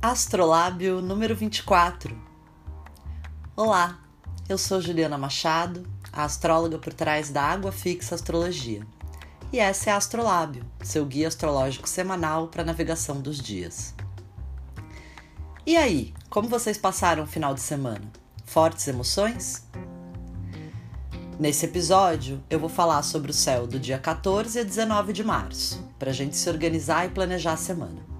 Astrolábio número 24. Olá, eu sou Juliana Machado, a astróloga por trás da Água Fixa Astrologia. E essa é a Astrolábio, seu guia astrológico semanal para navegação dos dias. E aí, como vocês passaram o final de semana? Fortes emoções? Nesse episódio, eu vou falar sobre o céu do dia 14 a 19 de março, para a gente se organizar e planejar a semana.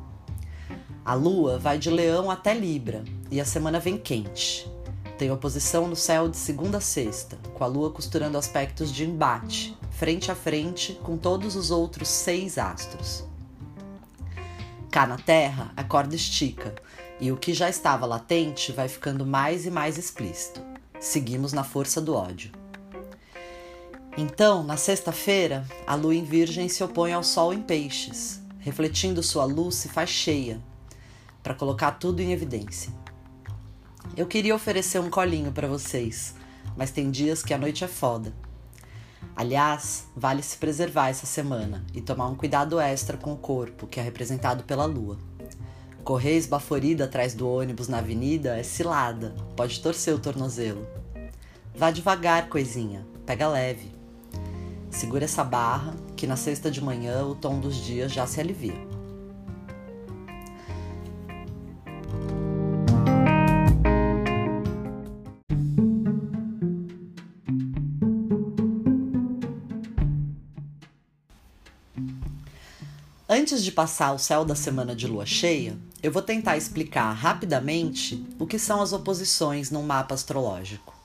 A lua vai de Leão até Libra e a semana vem quente. Tem oposição no céu de segunda a sexta, com a lua costurando aspectos de embate, frente a frente com todos os outros seis astros. Cá na Terra, a corda estica e o que já estava latente vai ficando mais e mais explícito. Seguimos na força do ódio. Então, na sexta-feira, a lua em Virgem se opõe ao Sol em Peixes, refletindo sua luz se faz cheia, para colocar tudo em evidência. Eu queria oferecer um colinho para vocês, mas tem dias que a noite é foda. Aliás, vale se preservar essa semana e tomar um cuidado extra com o corpo, que é representado pela lua. Correr esbaforida atrás do ônibus na avenida é cilada, pode torcer o tornozelo. Vá devagar, coisinha, pega leve. Segura essa barra, que na sexta de manhã o tom dos dias já se alivia. Antes de passar o céu da semana de lua cheia, eu vou tentar explicar rapidamente o que são as oposições num mapa astrológico.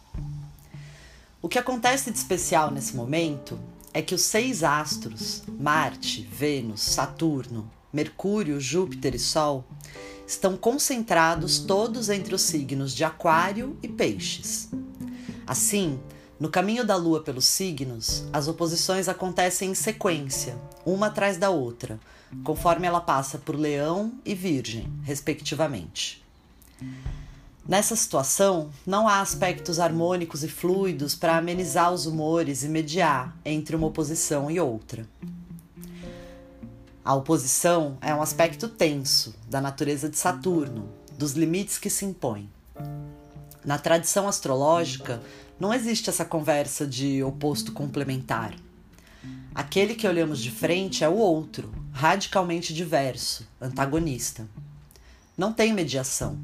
O que acontece de especial nesse momento é que os seis astros, Marte, Vênus, Saturno, Mercúrio, Júpiter e Sol, estão concentrados todos entre os signos de Aquário e Peixes. Assim, no caminho da Lua pelos signos, as oposições acontecem em sequência, uma atrás da outra, conforme ela passa por Leão e Virgem, respectivamente. Nessa situação, não há aspectos harmônicos e fluidos para amenizar os humores e mediar entre uma oposição e outra. A oposição é um aspecto tenso da natureza de Saturno, dos limites que se impõem. Na tradição astrológica, não existe essa conversa de oposto complementar. Aquele que olhamos de frente é o outro, radicalmente diverso, antagonista. Não tem mediação.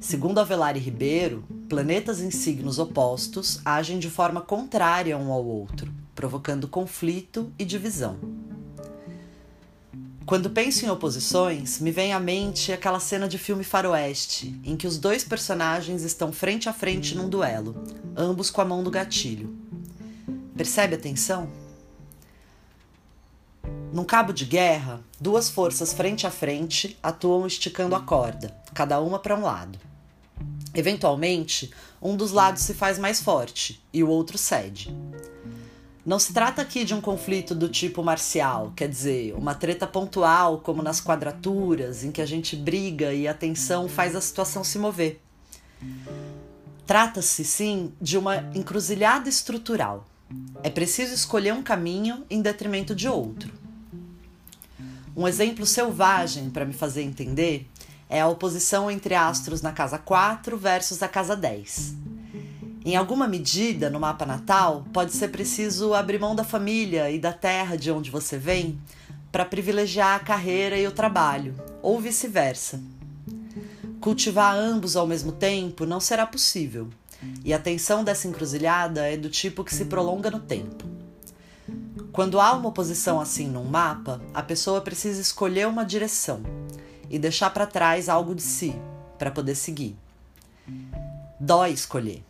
Segundo Avelar Ribeiro, planetas em signos opostos agem de forma contrária um ao outro, provocando conflito e divisão. Quando penso em oposições, me vem à mente aquela cena de filme faroeste, em que os dois personagens estão frente a frente num duelo, ambos com a mão no gatilho. Percebe a tensão? Num cabo de guerra, duas forças frente a frente atuam esticando a corda, cada uma para um lado. Eventualmente, um dos lados se faz mais forte e o outro cede. Não se trata aqui de um conflito do tipo marcial, quer dizer, uma treta pontual, como nas quadraturas, em que a gente briga e a tensão faz a situação se mover. Trata-se, sim, de uma encruzilhada estrutural. É preciso escolher um caminho em detrimento de outro. Um exemplo selvagem para me fazer entender é a oposição entre astros na casa 4 versus a casa 10. Em alguma medida, no mapa natal, pode ser preciso abrir mão da família e da terra de onde você vem para privilegiar a carreira e o trabalho, ou vice-versa. Cultivar ambos ao mesmo tempo não será possível, e a tensão dessa encruzilhada é do tipo que se prolonga no tempo. Quando há uma oposição assim num mapa, a pessoa precisa escolher uma direção e deixar para trás algo de si para poder seguir. Dói escolher.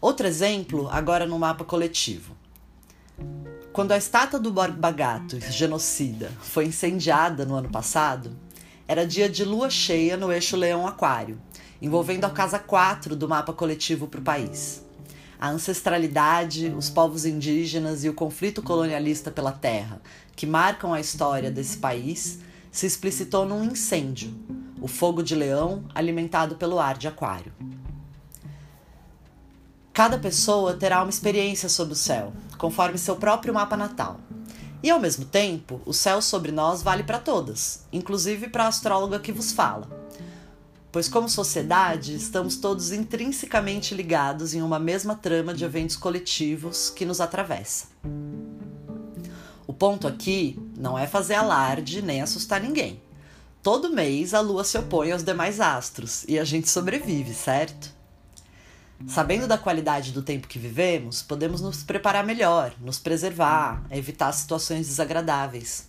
Outro exemplo, agora no mapa coletivo. Quando a estátua do Borba Gato, genocida, foi incendiada no ano passado, era dia de lua cheia no eixo Leão-Aquário, envolvendo a casa 4 do mapa coletivo para o país. A ancestralidade, os povos indígenas e o conflito colonialista pela terra, que marcam a história desse país, se explicitou num incêndio, o fogo de leão alimentado pelo ar de aquário. Cada pessoa terá uma experiência sob o céu, conforme seu próprio mapa natal. E ao mesmo tempo, o céu sobre nós vale para todas, inclusive para a astróloga que vos fala. Pois, como sociedade, estamos todos intrinsecamente ligados em uma mesma trama de eventos coletivos que nos atravessa. O ponto aqui não é fazer alarde nem assustar ninguém. Todo mês a lua se opõe aos demais astros e a gente sobrevive, certo? Sabendo da qualidade do tempo que vivemos, podemos nos preparar melhor, nos preservar, evitar situações desagradáveis.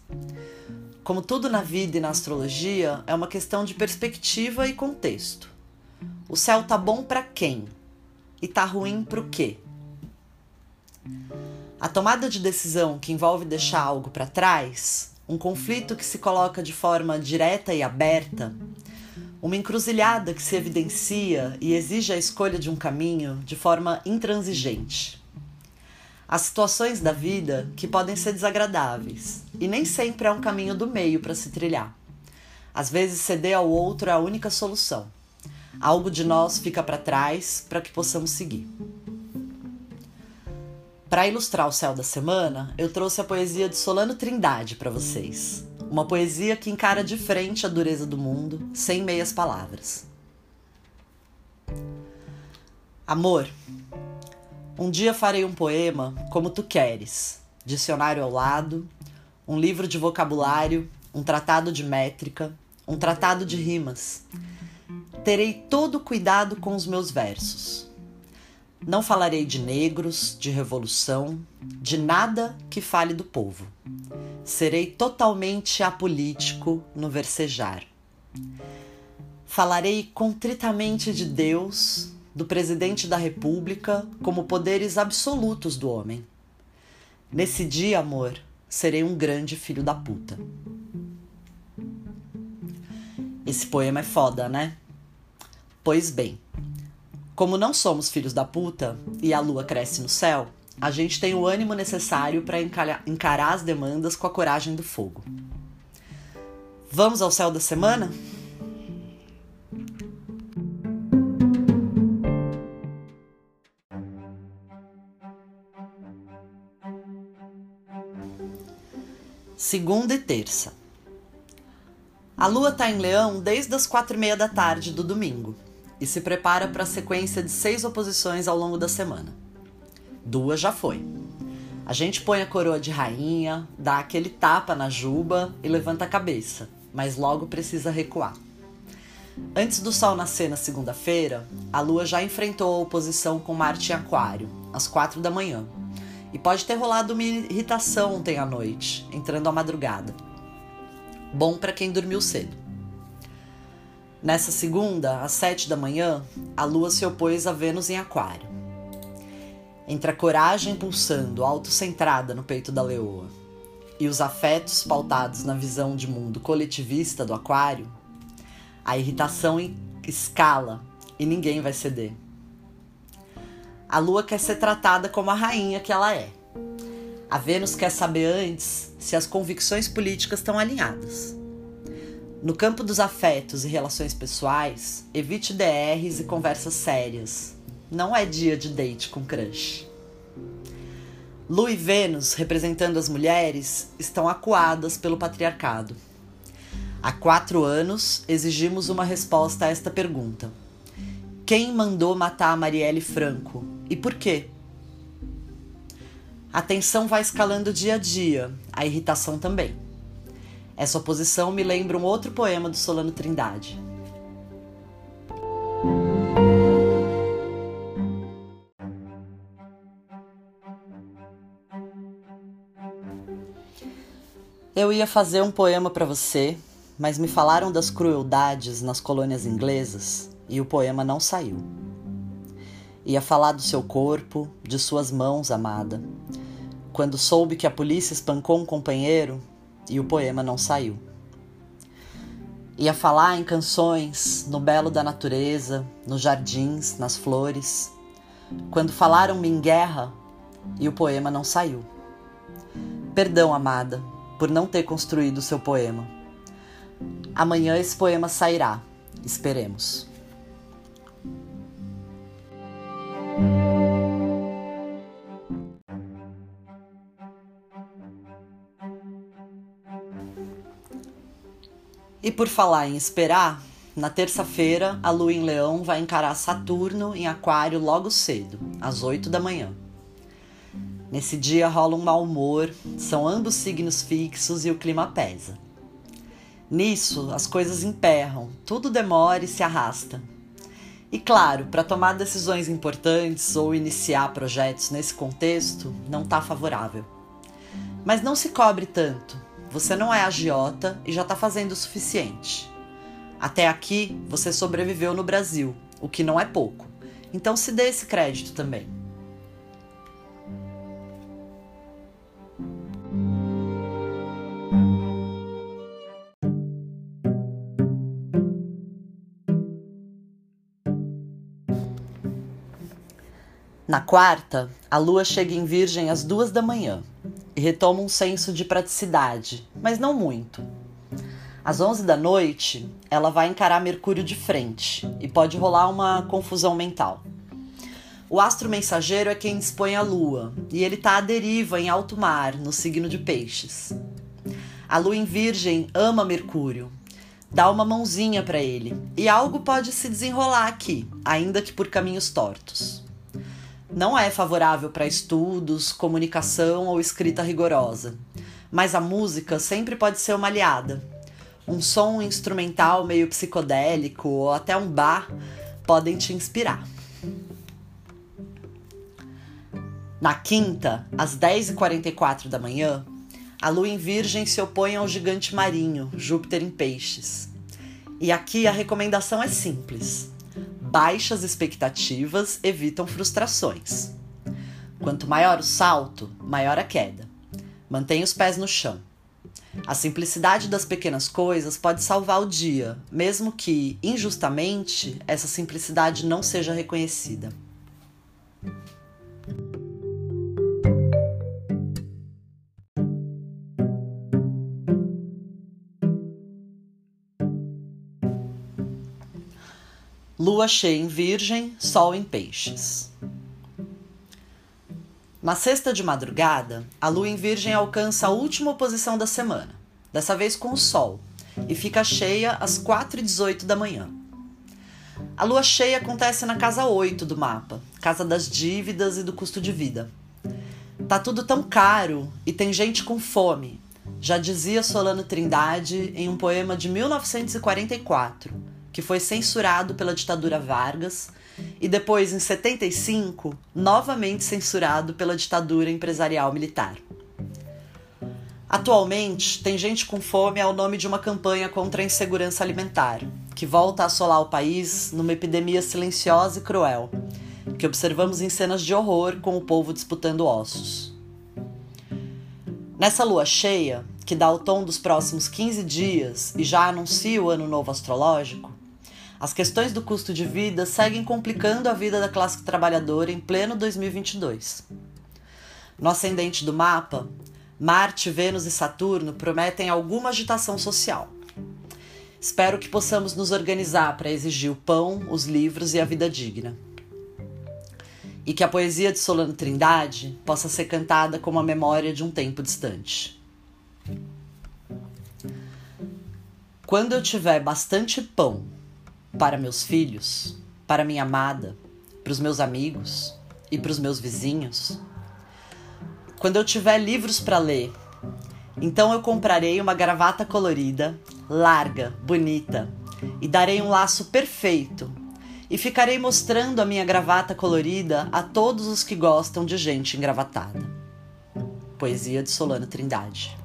Como tudo na vida e na astrologia, é uma questão de perspectiva e contexto. O céu tá bom para quem? E tá ruim pro quê? A tomada de decisão que envolve deixar algo para trás, um conflito que se coloca de forma direta e aberta, uma encruzilhada que se evidencia e exige a escolha de um caminho de forma intransigente. Há situações da vida que podem ser desagradáveis e nem sempre é um caminho do meio para se trilhar. Às vezes, ceder ao outro é a única solução. Algo de nós fica para trás para que possamos seguir. Para ilustrar o céu da semana, eu trouxe a poesia de Solano Trindade para vocês. Uma poesia que encara de frente a dureza do mundo, sem meias palavras. Amor, um dia farei um poema como tu queres, dicionário ao lado, um livro de vocabulário, um tratado de métrica, um tratado de rimas. Terei todo cuidado com os meus versos. Não falarei de negros, de revolução, de nada que fale do povo. Serei totalmente apolítico no versejar. Falarei contritamente de Deus, do presidente da República, como poderes absolutos do homem. Nesse dia, amor, serei um grande filho da puta. Esse poema é foda, né? Pois bem, como não somos filhos da puta e a lua cresce no céu, a gente tem o ânimo necessário para encarar as demandas com a coragem do fogo. Vamos ao céu da semana? Segunda e terça. A lua está em Leão desde as quatro e meia da tarde do domingo e se prepara para a sequência de seis oposições ao longo da semana. Duas já foi. A gente põe a coroa de rainha, dá aquele tapa na juba e levanta a cabeça, mas logo precisa recuar. Antes do sol nascer na segunda-feira, a lua já enfrentou a oposição com Marte em Aquário, às quatro da manhã. E pode ter rolado uma irritação ontem à noite, entrando à madrugada. Bom para quem dormiu cedo. Nessa segunda, às sete da manhã, a lua se opôs a Vênus em Aquário. Entre a coragem pulsando, autocentrada no peito da leoa, e os afetos pautados na visão de mundo coletivista do Aquário, a irritação escala e ninguém vai ceder. A lua quer ser tratada como a rainha que ela é. A Vênus quer saber antes se as convicções políticas estão alinhadas. No campo dos afetos e relações pessoais, evite DRs e conversas sérias, não é dia de date com crush. Lu e Vênus, representando as mulheres, estão acuadas pelo patriarcado. Há quatro anos exigimos uma resposta a esta pergunta: Quem mandou matar a Marielle Franco e por quê? A tensão vai escalando dia a dia, a irritação também. Essa oposição me lembra um outro poema do Solano Trindade. Eu ia fazer um poema para você, mas me falaram das crueldades nas colônias inglesas e o poema não saiu. Ia falar do seu corpo, de suas mãos, amada. Quando soube que a polícia espancou um companheiro e o poema não saiu. Ia falar em canções, no belo da natureza, nos jardins, nas flores. Quando falaram-me em guerra e o poema não saiu. Perdão, amada, por não ter construído seu poema. Amanhã esse poema sairá, esperemos. E por falar em esperar, na terça-feira a lua em Leão vai encarar Saturno em Aquário logo cedo, às 8 da manhã. Nesse dia rola um mau humor, são ambos signos fixos e o clima pesa. Nisso, as coisas emperram, tudo demora e se arrasta. E claro, para tomar decisões importantes ou iniciar projetos nesse contexto, não está favorável. Mas não se cobre tanto. Você não é agiota e já está fazendo o suficiente. Até aqui, você sobreviveu no Brasil, o que não é pouco. Então se dê esse crédito também. Na quarta, a lua chega em Virgem às duas da manhã e retoma um senso de praticidade, mas não muito. Às onze da noite, ela vai encarar Mercúrio de frente e pode rolar uma confusão mental. O astro mensageiro é quem dispõe a lua e ele está à deriva em alto mar, no signo de Peixes. A lua em Virgem ama Mercúrio, dá uma mãozinha para ele e algo pode se desenrolar aqui, ainda que por caminhos tortos não é favorável para estudos, comunicação ou escrita rigorosa. Mas a música sempre pode ser uma aliada. Um som instrumental meio psicodélico ou até um bar podem te inspirar. Na quinta, às 10h44 da manhã, a lua em Virgem se opõe ao gigante marinho, Júpiter em Peixes. E aqui a recomendação é simples: Baixas expectativas evitam frustrações. Quanto maior o salto, maior a queda. Mantenha os pés no chão. A simplicidade das pequenas coisas pode salvar o dia, mesmo que, injustamente, essa simplicidade não seja reconhecida. Lua cheia em Virgem, Sol em Peixes. Na sexta de madrugada, a Lua em Virgem alcança a última posição da semana, dessa vez com o Sol, e fica cheia às 4h18 da manhã. A lua cheia acontece na casa 8 do mapa, casa das dívidas e do custo de vida. Tá tudo tão caro e tem gente com fome, já dizia Solano Trindade em um poema de 1944 que foi censurado pela ditadura Vargas e depois, em 75, novamente censurado pela ditadura empresarial militar. Atualmente, tem gente com fome ao nome de uma campanha contra a insegurança alimentar, que volta a assolar o país numa epidemia silenciosa e cruel, que observamos em cenas de horror com o povo disputando ossos. Nessa lua cheia, que dá o tom dos próximos 15 dias e já anuncia o ano novo astrológico, as questões do custo de vida seguem complicando a vida da classe trabalhadora em pleno 2022. No ascendente do mapa, Marte, Vênus e Saturno prometem alguma agitação social. Espero que possamos nos organizar para exigir o pão, os livros e a vida digna. E que a poesia de Solano Trindade possa ser cantada como a memória de um tempo distante. Quando eu tiver bastante pão, para meus filhos, para minha amada, para os meus amigos e para os meus vizinhos. Quando eu tiver livros para ler, então eu comprarei uma gravata colorida, larga, bonita, e darei um laço perfeito. E ficarei mostrando a minha gravata colorida a todos os que gostam de gente engravatada. Poesia de Solano Trindade.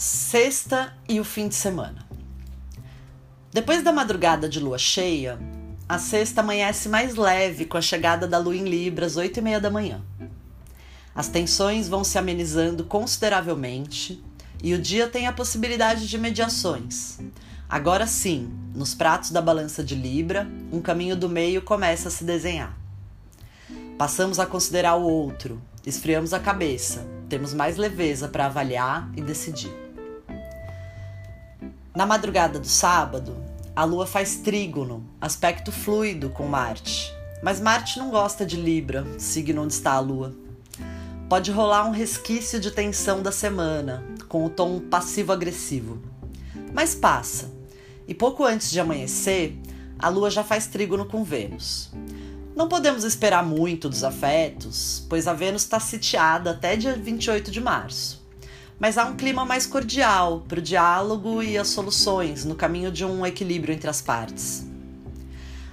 Sexta e o fim de semana. Depois da madrugada de lua cheia, a sexta amanhece mais leve com a chegada da lua em Libra às oito e meia da manhã. As tensões vão se amenizando consideravelmente e o dia tem a possibilidade de mediações. Agora sim, nos pratos da balança de Libra, um caminho do meio começa a se desenhar. Passamos a considerar o outro, esfriamos a cabeça, temos mais leveza para avaliar e decidir. Na madrugada do sábado, a Lua faz trígono, aspecto fluido com Marte. Mas Marte não gosta de Libra, signo onde está a Lua. Pode rolar um resquício de tensão da semana, com o tom passivo-agressivo. Mas passa. E pouco antes de amanhecer, a Lua já faz trígono com Vênus. Não podemos esperar muito dos afetos, pois a Vênus está sitiada até dia 28 de março. Mas há um clima mais cordial para o diálogo e as soluções no caminho de um equilíbrio entre as partes.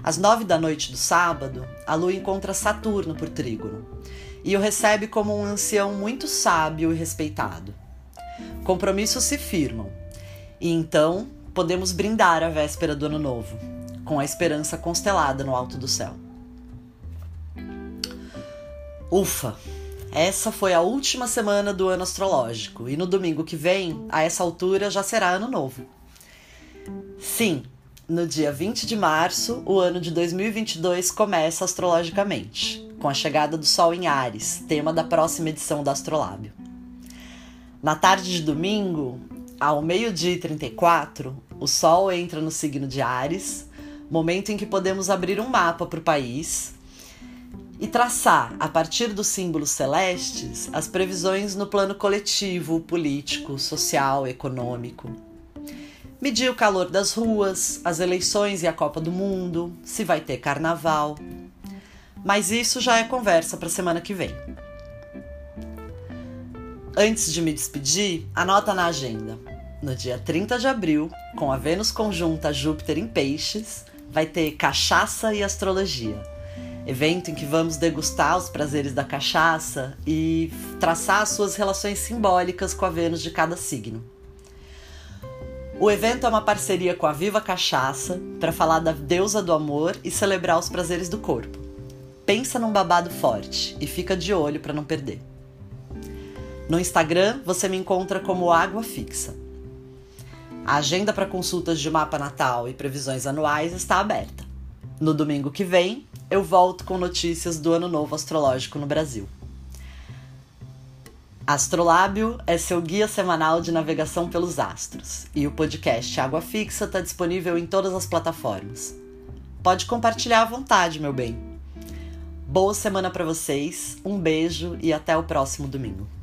Às nove da noite do sábado, a Lua encontra Saturno por trígono e o recebe como um ancião muito sábio e respeitado. Compromissos se firmam e então podemos brindar a véspera do Ano Novo, com a esperança constelada no alto do céu. Ufa! Essa foi a última semana do ano astrológico e no domingo que vem, a essa altura, já será ano novo. Sim, no dia 20 de março, o ano de 2022 começa astrologicamente, com a chegada do Sol em Ares, tema da próxima edição do Astrolábio. Na tarde de domingo, ao meio-dia e 34, o Sol entra no signo de Ares, momento em que podemos abrir um mapa para o país e traçar, a partir dos símbolos celestes, as previsões no plano coletivo, político, social, econômico. Medir o calor das ruas, as eleições e a Copa do Mundo, se vai ter carnaval. Mas isso já é conversa para semana que vem. Antes de me despedir, anota na agenda. No dia 30 de abril, com a Vênus conjunta Júpiter em Peixes, vai ter Cachaça e Astrologia evento em que vamos degustar os prazeres da cachaça e traçar as suas relações simbólicas com a Vênus de cada signo. O evento é uma parceria com a Viva Cachaça para falar da deusa do amor e celebrar os prazeres do corpo. Pensa num babado forte e fica de olho para não perder. No Instagram você me encontra como Água Fixa. A agenda para consultas de mapa natal e previsões anuais está aberta. No domingo que vem, eu volto com notícias do Ano Novo Astrológico no Brasil. Astrolábio é seu guia semanal de navegação pelos astros e o podcast Água Fixa está disponível em todas as plataformas. Pode compartilhar à vontade, meu bem. Boa semana para vocês, um beijo e até o próximo domingo.